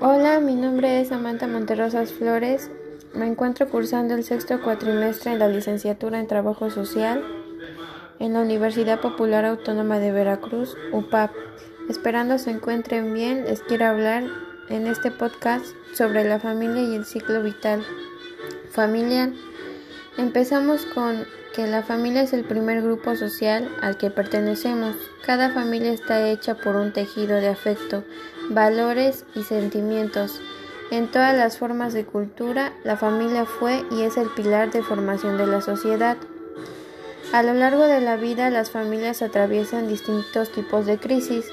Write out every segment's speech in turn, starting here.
Hola, mi nombre es Samantha Monterrosas Flores. Me encuentro cursando el sexto cuatrimestre en la licenciatura en Trabajo Social en la Universidad Popular Autónoma de Veracruz, UPAP. Esperando se encuentren bien, les quiero hablar en este podcast sobre la familia y el ciclo vital familiar. Empezamos con que la familia es el primer grupo social al que pertenecemos. Cada familia está hecha por un tejido de afecto, valores y sentimientos. En todas las formas de cultura, la familia fue y es el pilar de formación de la sociedad. A lo largo de la vida, las familias atraviesan distintos tipos de crisis,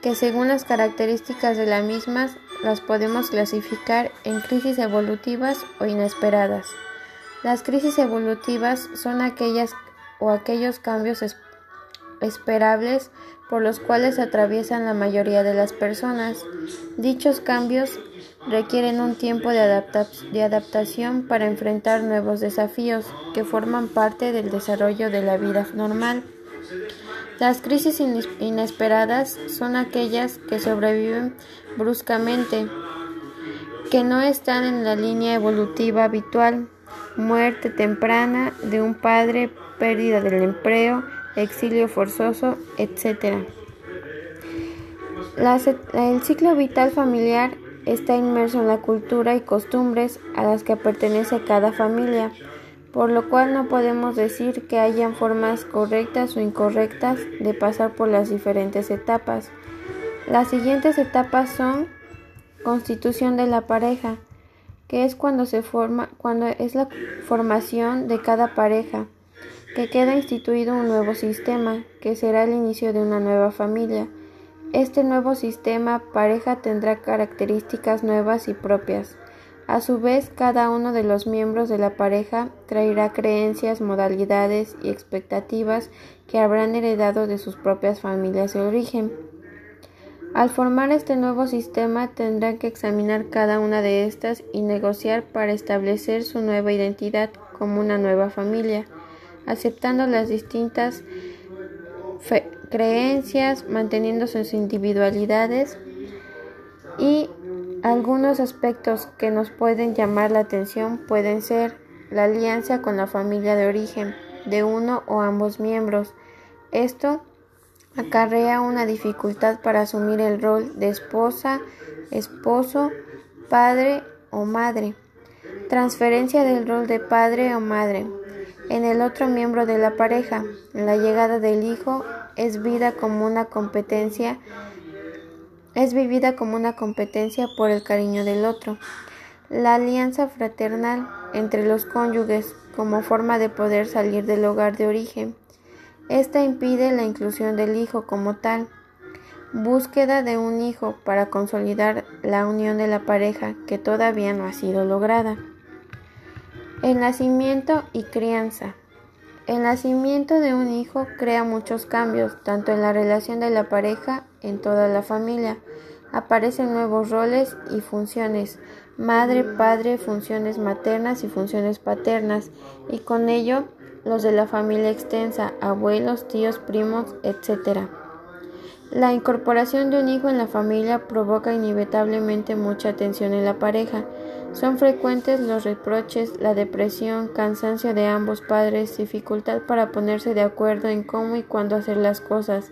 que según las características de las mismas las podemos clasificar en crisis evolutivas o inesperadas. Las crisis evolutivas son aquellas o aquellos cambios esperables por los cuales atraviesan la mayoría de las personas. Dichos cambios requieren un tiempo de, adaptación para enfrentar nuevos desafíos que forman parte del desarrollo de la vida normal. Las crisis inesperadas son aquellas que sobreviven bruscamente, que no están en la línea evolutiva habitual, muerte temprana de un padre, pérdida del empleo, exilio forzoso, etc. el ciclo vital familiar está inmerso en la cultura y costumbres a las que pertenece cada familia, por lo cual no podemos decir que hayan formas correctas o incorrectas de pasar por las diferentes etapas. Las siguientes etapas son constitución de la pareja, es cuando se forma, cuando es la formación de cada pareja, que queda instituido un nuevo sistema, que será el inicio de una nueva familia. Este nuevo sistema pareja tendrá características nuevas y propias. A su vez, cada uno de los miembros de la pareja traerá creencias, modalidades y expectativas que habrán heredado de sus propias familias de origen. Al formar este nuevo sistema tendrán que examinar cada una de estas y negociar para establecer su nueva identidad como una nueva familia, aceptando las distintas creencias, manteniendo sus individualidades y algunos aspectos que nos pueden llamar la atención pueden ser la alianza con la familia de origen de uno o ambos miembros. Esto acarrea una dificultad para asumir el rol de esposa, esposo, padre o madre. Transferencia del rol de padre o madre en el otro miembro de la pareja. La llegada del hijo es vida como una competencia es vivida como una competencia por el cariño del otro. La alianza fraternal entre los cónyuges como forma de poder salir del hogar de origen esta impide la inclusión del hijo como tal. Búsqueda de un hijo para consolidar la unión de la pareja que todavía no ha sido lograda. El nacimiento y crianza. El nacimiento de un hijo crea muchos cambios, tanto en la relación de la pareja, en toda la familia. Aparecen nuevos roles y funciones, madre, padre, funciones maternas y funciones paternas, y con ello los de la familia extensa, abuelos, tíos, primos, etc. La incorporación de un hijo en la familia provoca inevitablemente mucha tensión en la pareja. Son frecuentes los reproches, la depresión, cansancio de ambos padres, dificultad para ponerse de acuerdo en cómo y cuándo hacer las cosas.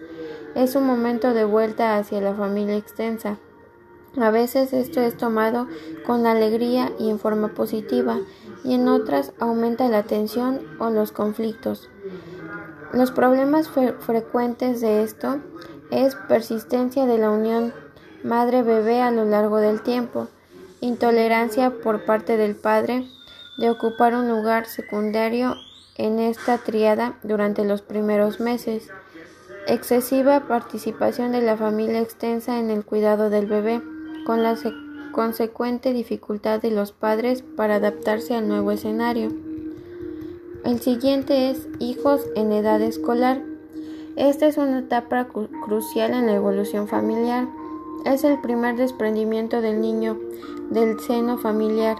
Es un momento de vuelta hacia la familia extensa. A veces esto es tomado con alegría y en forma positiva, y en otras aumenta la tensión o los conflictos. Los problemas frecuentes de esto es persistencia de la unión madre-bebé a lo largo del tiempo, intolerancia por parte del padre de ocupar un lugar secundario en esta triada durante los primeros meses, excesiva participación de la familia extensa en el cuidado del bebé, con la consecuente dificultad de los padres para adaptarse al nuevo escenario. El siguiente es hijos en edad escolar. Esta es una etapa crucial en la evolución familiar. Es el primer desprendimiento del niño del seno familiar.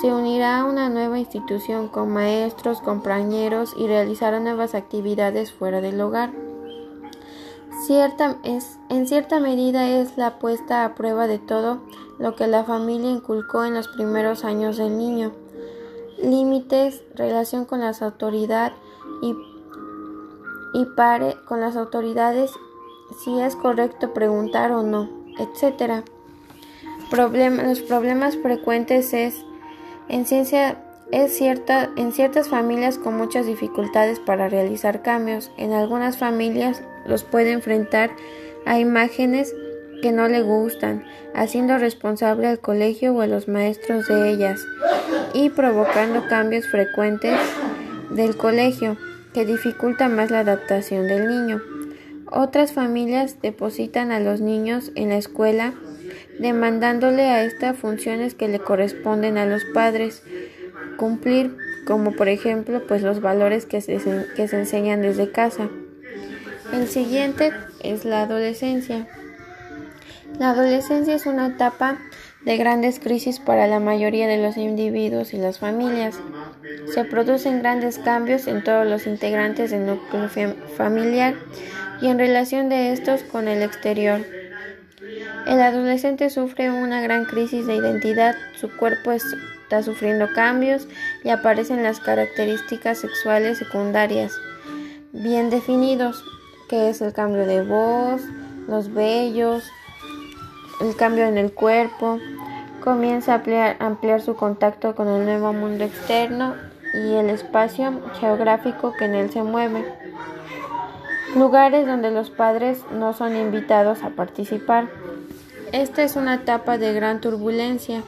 Se unirá a una nueva institución con maestros, compañeros y realizará nuevas actividades fuera del hogar. En cierta medida es la puesta a prueba de todo lo que la familia inculcó en los primeros años del niño. Límites, relación con las autoridades y, y pare con las autoridades si es correcto preguntar o no, etc. los problemas frecuentes es en ciencia es cierta en ciertas familias con muchas dificultades para realizar cambios. En algunas familias los puede enfrentar a imágenes que no le gustan, haciendo responsable al colegio o a los maestros de ellas y provocando cambios frecuentes del colegio que dificulta más la adaptación del niño. Otras familias depositan a los niños en la escuela demandándole a estas funciones que le corresponden a los padres cumplir, como por ejemplo pues los valores que se, que se enseñan desde casa. El siguiente es la adolescencia. La adolescencia es una etapa de grandes crisis para la mayoría de los individuos y las familias. Se producen grandes cambios en todos los integrantes del núcleo familiar y en relación de estos con el exterior. El adolescente sufre una gran crisis de identidad, su cuerpo está sufriendo cambios y aparecen las características sexuales secundarias bien definidos, que es el cambio de voz, los vellos, el cambio en el cuerpo, comienza a ampliar, su contacto con el nuevo mundo externo y el espacio geográfico que en él se mueve lugares donde los padres no son invitados a participar. Esta es una etapa de gran turbulencia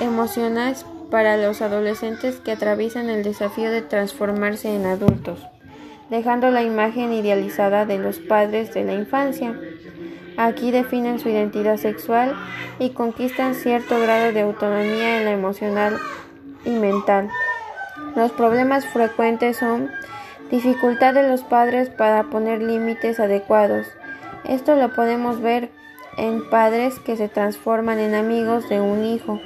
emocional para los adolescentes que atraviesan el desafío de transformarse en adultos, dejando la imagen idealizada de los padres de la infancia. Aquí definen su identidad sexual y conquistan cierto grado de autonomía en la emocional y mental. Los problemas frecuentes son Dificultad de los padres para poner límites adecuados. Esto lo podemos ver en padres que se transforman en amigos de un hijo,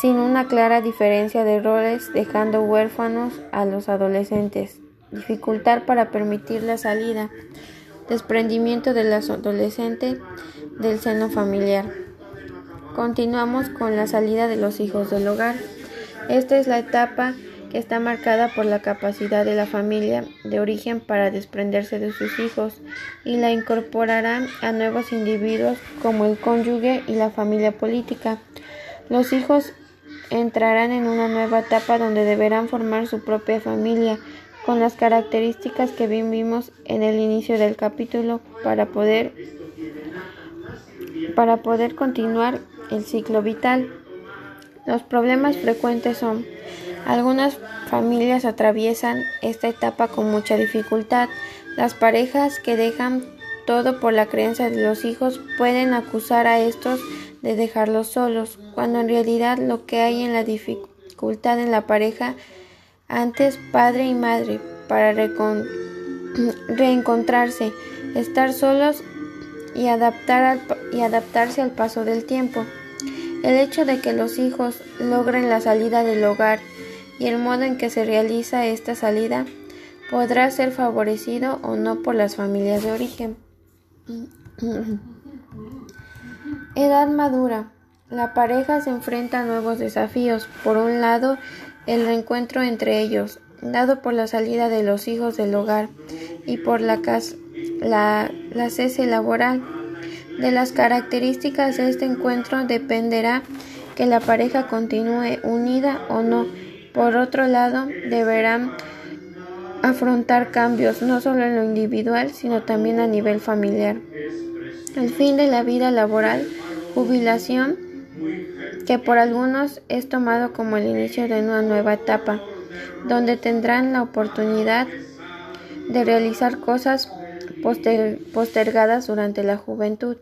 sin una clara diferencia de roles, dejando huérfanos a los adolescentes. Dificultad para permitir la salida, desprendimiento del adolescente del seno familiar. Continuamos con la salida de los hijos del hogar. Esta es la etapa que está marcada por la capacidad de la familia de origen para desprenderse de sus hijos y la incorporará a nuevos individuos como el cónyuge y la familia política. Los hijos entrarán en una nueva etapa donde deberán formar su propia familia con las características que vimos en el inicio del capítulo para poder para poder continuar el ciclo vital. Los problemas frecuentes son algunas familias atraviesan esta etapa con mucha dificultad. Las parejas que dejan todo por la creencia de los hijos pueden acusar a estos de dejarlos solos, cuando en realidad lo que hay en la dificultad en la pareja antes padre y madre para reencontrarse, estar solos y, adaptar y adaptarse al paso del tiempo. El hecho de que los hijos logren la salida del hogar y el modo en que se realiza esta salida podrá ser favorecido o no por las familias de origen. Edad madura. La pareja se enfrenta a nuevos desafíos. Por un lado, el reencuentro entre ellos, dado por la salida de los hijos del hogar y por la, la, cese laboral. De las características de este encuentro dependerá que la pareja continúe unida o no por otro lado, deberán afrontar cambios no solo en lo individual, sino también a nivel familiar. El fin de la vida laboral, jubilación, que por algunos es tomado como el inicio de una nueva etapa, donde tendrán la oportunidad de realizar cosas postergadas durante la juventud,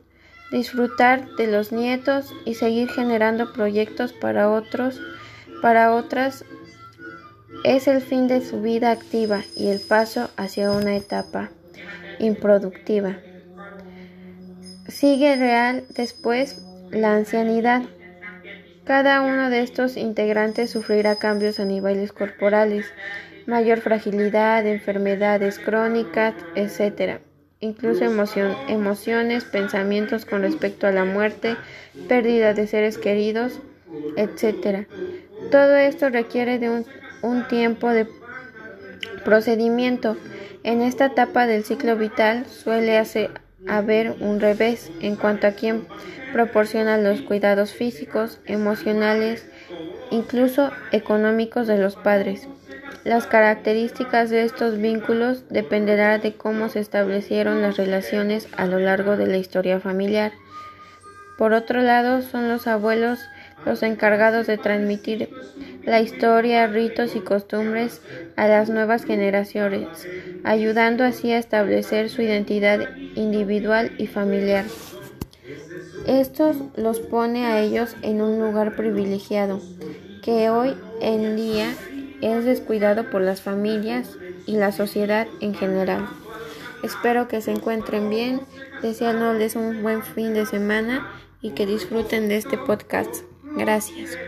disfrutar de los nietos y seguir generando proyectos para otros, para otras es el fin de su vida activa y el paso hacia una etapa improductiva. Sigue real después la ancianidad. Cada uno de estos integrantes sufrirá cambios a niveles corporales, mayor fragilidad, enfermedades crónicas, etc. incluso emociones, pensamientos con respecto a la muerte, pérdida de seres queridos, etc. Todo esto requiere de un, un tiempo de procedimiento. En esta etapa del ciclo vital suele haber un revés en cuanto a quien proporciona los cuidados físicos, emocionales, incluso económicos de los padres. Las características de estos vínculos dependerán de cómo se establecieron las relaciones a lo largo de la historia familiar. Por otro lado, son los abuelos los encargados de transmitir la historia, ritos y costumbres a las nuevas generaciones, ayudando así a establecer su identidad individual y familiar. Esto los pone a ellos en un lugar privilegiado, que hoy en día es descuidado por las familias y la sociedad en general. Espero que se encuentren bien, deseándoles un buen fin de semana y que disfruten de este podcast. Gracias.